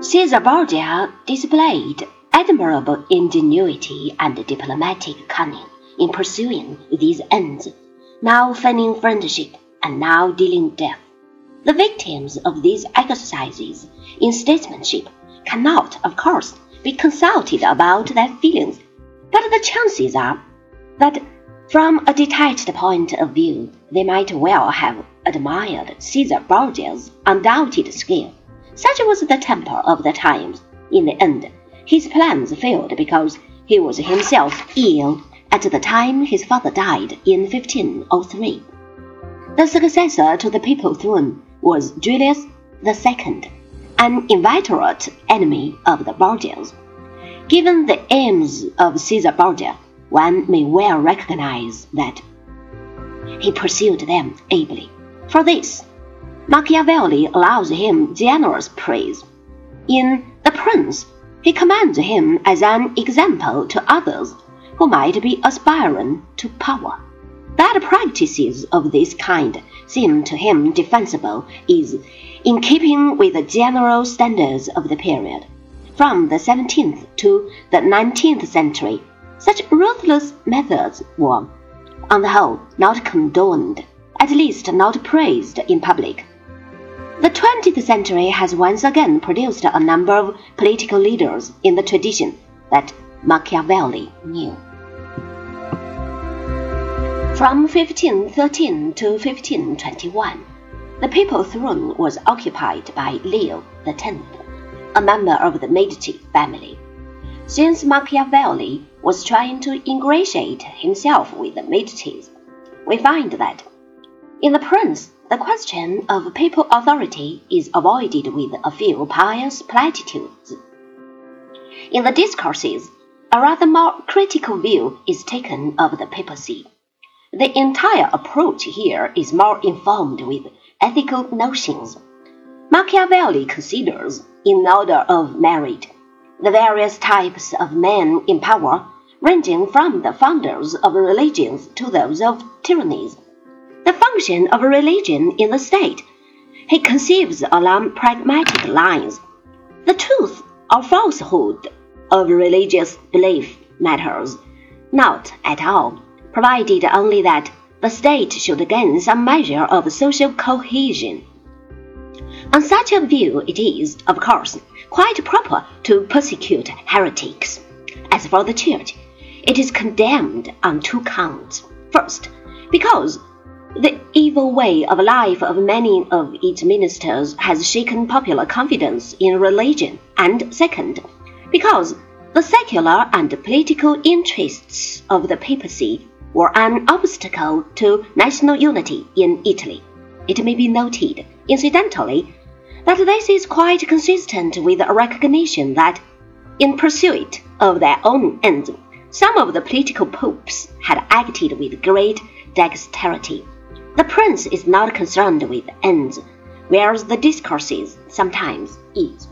Caesar Borgia displayed admirable ingenuity and diplomatic cunning in pursuing these ends, now feigning friendship and now dealing death. The victims of these exercises in statesmanship cannot, of course, be consulted about their feelings, but the chances are that from a detached point of view, they might well have admired Caesar Borgia's undoubted skill. Such was the temper of the times. In the end, his plans failed because he was himself ill at the time his father died in 1503. The successor to the papal throne was Julius II, an inveterate enemy of the Borgias. Given the aims of Caesar Borgia, one may well recognize that he pursued them ably. For this, Machiavelli allows him generous praise. In The Prince, he commends him as an example to others who might be aspiring to power. That practices of this kind seem to him defensible is in keeping with the general standards of the period. From the 17th to the 19th century, such ruthless methods were, on the whole, not condoned, at least not praised in public. The 20th century has once again produced a number of political leaders in the tradition that Machiavelli knew. From 1513 to 1521, the papal throne was occupied by Leo X, a member of the Medici family. Since Machiavelli was trying to ingratiate himself with the Medicis, we find that in the Prince, the question of papal authority is avoided with a few pious platitudes. In the discourses, a rather more critical view is taken of the papacy. The entire approach here is more informed with ethical notions. Machiavelli considers, in order of merit, the various types of men in power, ranging from the founders of religions to those of tyrannies. The function of religion in the state he conceives along pragmatic lines. The truth or falsehood of religious belief matters not at all, provided only that the state should gain some measure of social cohesion. On such a view, it is, of course, quite proper to persecute heretics. As for the Church, it is condemned on two counts. First, because the evil way of life of many of its ministers has shaken popular confidence in religion, and second, because the secular and political interests of the papacy were an obstacle to national unity in Italy. It may be noted, incidentally, that this is quite consistent with a recognition that, in pursuit of their own ends, some of the political popes had acted with great dexterity. The prince is not concerned with ends, whereas the discourses sometimes is.